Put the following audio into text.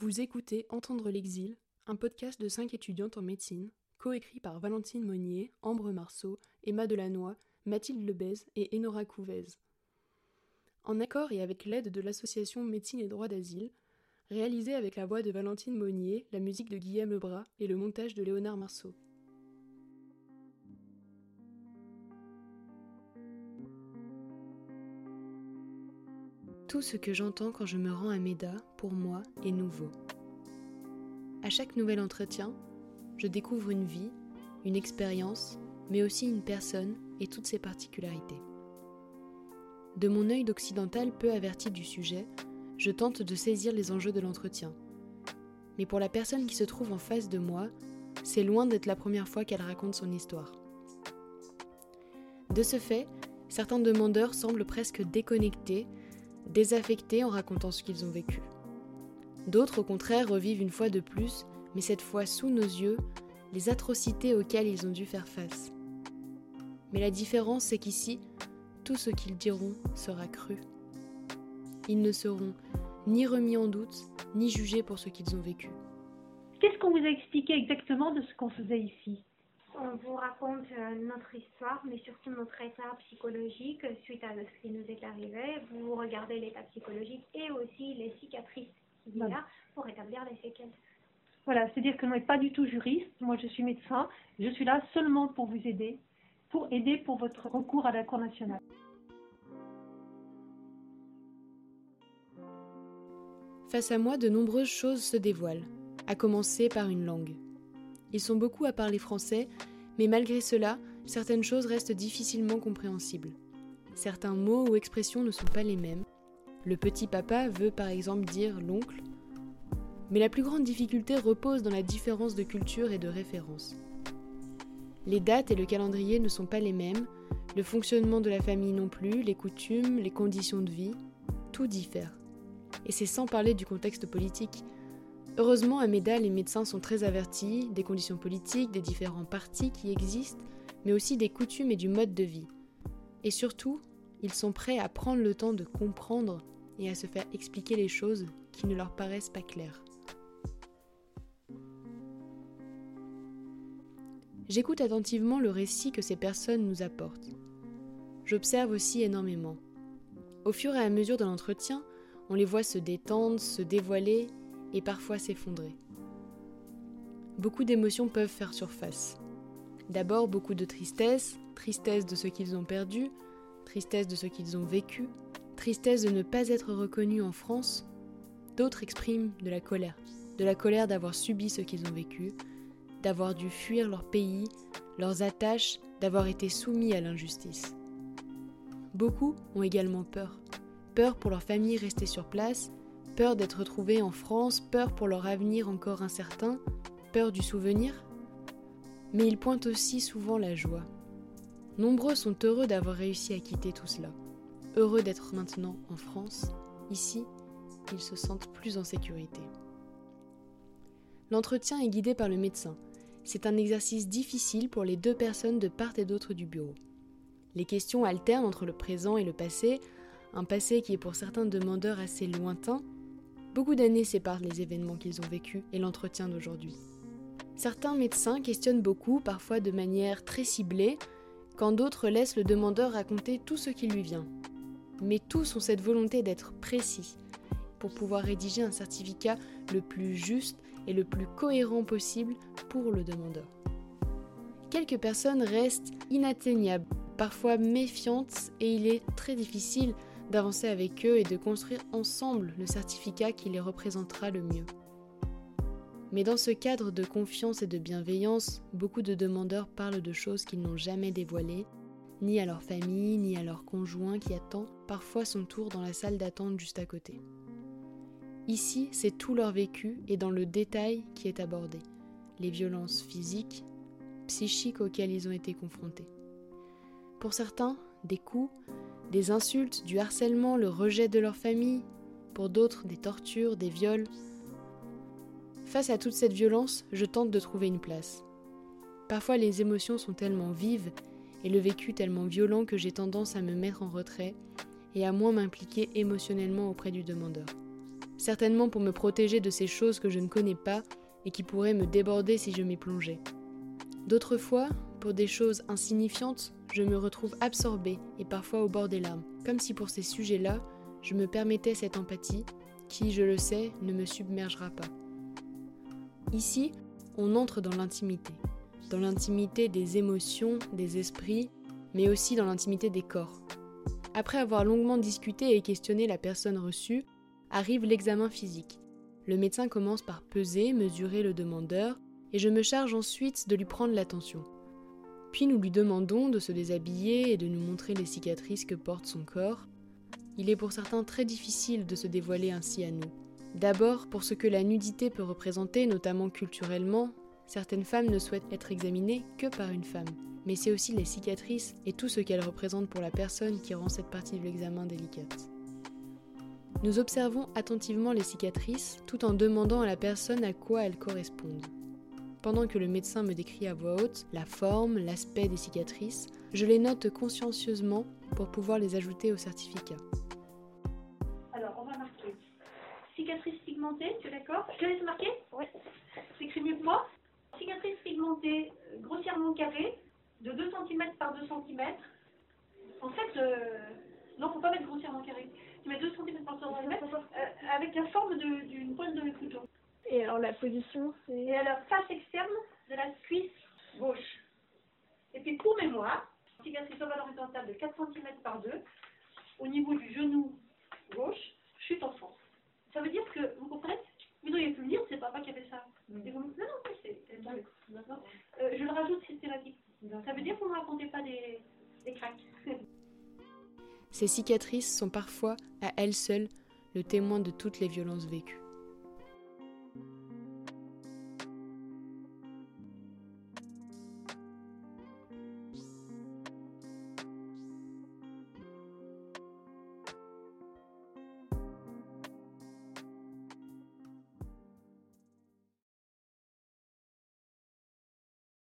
Vous écoutez Entendre l'exil, un podcast de cinq étudiantes en médecine, coécrit par Valentine Monnier, Ambre Marceau, Emma Delannoy, Mathilde Lebez et Enora Couvez. En accord et avec l'aide de l'association Médecine et Droit d'Asile, réalisé avec la voix de Valentine Monnier, la musique de Guillaume Lebras et le montage de Léonard Marceau. Tout ce que j'entends quand je me rends à Méda, pour moi, est nouveau. À chaque nouvel entretien, je découvre une vie, une expérience, mais aussi une personne et toutes ses particularités. De mon œil d'occidental peu averti du sujet, je tente de saisir les enjeux de l'entretien. Mais pour la personne qui se trouve en face de moi, c'est loin d'être la première fois qu'elle raconte son histoire. De ce fait, certains demandeurs semblent presque déconnectés désaffectés en racontant ce qu'ils ont vécu. D'autres, au contraire, revivent une fois de plus, mais cette fois sous nos yeux, les atrocités auxquelles ils ont dû faire face. Mais la différence, c'est qu'ici, tout ce qu'ils diront sera cru. Ils ne seront ni remis en doute, ni jugés pour ce qu'ils ont vécu. Qu'est-ce qu'on vous a expliqué exactement de ce qu'on faisait ici? On vous raconte euh, notre histoire, mais surtout notre état psychologique suite à ce qui nous est arrivé. Vous regardez l'état psychologique et aussi les cicatrices qu'il y a pour établir les séquelles. Voilà, c'est-à-dire que je n'êtes pas du tout juriste. Moi, je suis médecin. Je suis là seulement pour vous aider, pour aider pour votre recours à la Cour nationale. Face à moi, de nombreuses choses se dévoilent, à commencer par une langue. Ils sont beaucoup à parler français, mais malgré cela, certaines choses restent difficilement compréhensibles. Certains mots ou expressions ne sont pas les mêmes. Le petit papa veut par exemple dire l'oncle, mais la plus grande difficulté repose dans la différence de culture et de référence. Les dates et le calendrier ne sont pas les mêmes, le fonctionnement de la famille non plus, les coutumes, les conditions de vie, tout diffère. Et c'est sans parler du contexte politique. Heureusement, à Méda, les médecins sont très avertis des conditions politiques, des différents partis qui existent, mais aussi des coutumes et du mode de vie. Et surtout, ils sont prêts à prendre le temps de comprendre et à se faire expliquer les choses qui ne leur paraissent pas claires. J'écoute attentivement le récit que ces personnes nous apportent. J'observe aussi énormément. Au fur et à mesure de l'entretien, on les voit se détendre, se dévoiler et parfois s'effondrer. Beaucoup d'émotions peuvent faire surface. D'abord beaucoup de tristesse, tristesse de ce qu'ils ont perdu, tristesse de ce qu'ils ont vécu, tristesse de ne pas être reconnus en France. D'autres expriment de la colère, de la colère d'avoir subi ce qu'ils ont vécu, d'avoir dû fuir leur pays, leurs attaches, d'avoir été soumis à l'injustice. Beaucoup ont également peur. Peur pour leur famille restée sur place, Peur d'être retrouvés en France, peur pour leur avenir encore incertain, peur du souvenir? Mais ils pointent aussi souvent la joie. Nombreux sont heureux d'avoir réussi à quitter tout cela. Heureux d'être maintenant en France, ici, ils se sentent plus en sécurité. L'entretien est guidé par le médecin. C'est un exercice difficile pour les deux personnes de part et d'autre du bureau. Les questions alternent entre le présent et le passé, un passé qui est pour certains demandeurs assez lointain, Beaucoup d'années séparent les événements qu'ils ont vécus et l'entretien d'aujourd'hui. Certains médecins questionnent beaucoup, parfois de manière très ciblée, quand d'autres laissent le demandeur raconter tout ce qui lui vient. Mais tous ont cette volonté d'être précis pour pouvoir rédiger un certificat le plus juste et le plus cohérent possible pour le demandeur. Quelques personnes restent inatteignables, parfois méfiantes, et il est très difficile d'avancer avec eux et de construire ensemble le certificat qui les représentera le mieux. Mais dans ce cadre de confiance et de bienveillance, beaucoup de demandeurs parlent de choses qu'ils n'ont jamais dévoilées, ni à leur famille, ni à leur conjoint qui attend parfois son tour dans la salle d'attente juste à côté. Ici, c'est tout leur vécu et dans le détail qui est abordé, les violences physiques, psychiques auxquelles ils ont été confrontés. Pour certains, des coups, des insultes, du harcèlement, le rejet de leur famille, pour d'autres des tortures, des viols. Face à toute cette violence, je tente de trouver une place. Parfois les émotions sont tellement vives et le vécu tellement violent que j'ai tendance à me mettre en retrait et à moins m'impliquer émotionnellement auprès du demandeur. certainement pour me protéger de ces choses que je ne connais pas et qui pourraient me déborder si je m'y plongeais. D'autres fois, pour des choses insignifiantes, je me retrouve absorbée et parfois au bord des larmes, comme si pour ces sujets-là, je me permettais cette empathie qui, je le sais, ne me submergera pas. Ici, on entre dans l'intimité, dans l'intimité des émotions, des esprits, mais aussi dans l'intimité des corps. Après avoir longuement discuté et questionné la personne reçue, arrive l'examen physique. Le médecin commence par peser, mesurer le demandeur, et je me charge ensuite de lui prendre l'attention. Puis nous lui demandons de se déshabiller et de nous montrer les cicatrices que porte son corps. Il est pour certains très difficile de se dévoiler ainsi à nous. D'abord pour ce que la nudité peut représenter, notamment culturellement, certaines femmes ne souhaitent être examinées que par une femme. Mais c'est aussi les cicatrices et tout ce qu'elles représentent pour la personne qui rend cette partie de l'examen délicate. Nous observons attentivement les cicatrices tout en demandant à la personne à quoi elles correspondent. Pendant que le médecin me décrit à voix haute la forme, l'aspect des cicatrices, je les note consciencieusement pour pouvoir les ajouter au certificat. Alors, on va marquer. Cicatrice pigmentée, tu es d'accord? Je te laisse marquer Oui. écrit mieux que moi. Cicatrice pigmentée grossièrement carrée, de 2 cm par 2 cm. En fait, euh, non, faut pas mettre grossièrement carré. Tu mets 2 cm par 2 cm euh, avec la forme d'une pointe de couteau. Et alors la position, c'est... Et alors, face externe de la cuisse gauche. Et puis pour mémoire, cicatrice ovale horizontale de 4 cm par 2 au niveau du genou gauche, chute en France. Ça veut dire que, vous comprenez? Vous n'auriez pu me dire, c'est papa qui a fait ça. Et vous me dites, non, non, c'est... Euh, je le rajoute systématiquement. Ça veut dire qu'on ne racontait pas des, des craques. Ces cicatrices sont parfois, à elles seules, le témoin de toutes les violences vécues.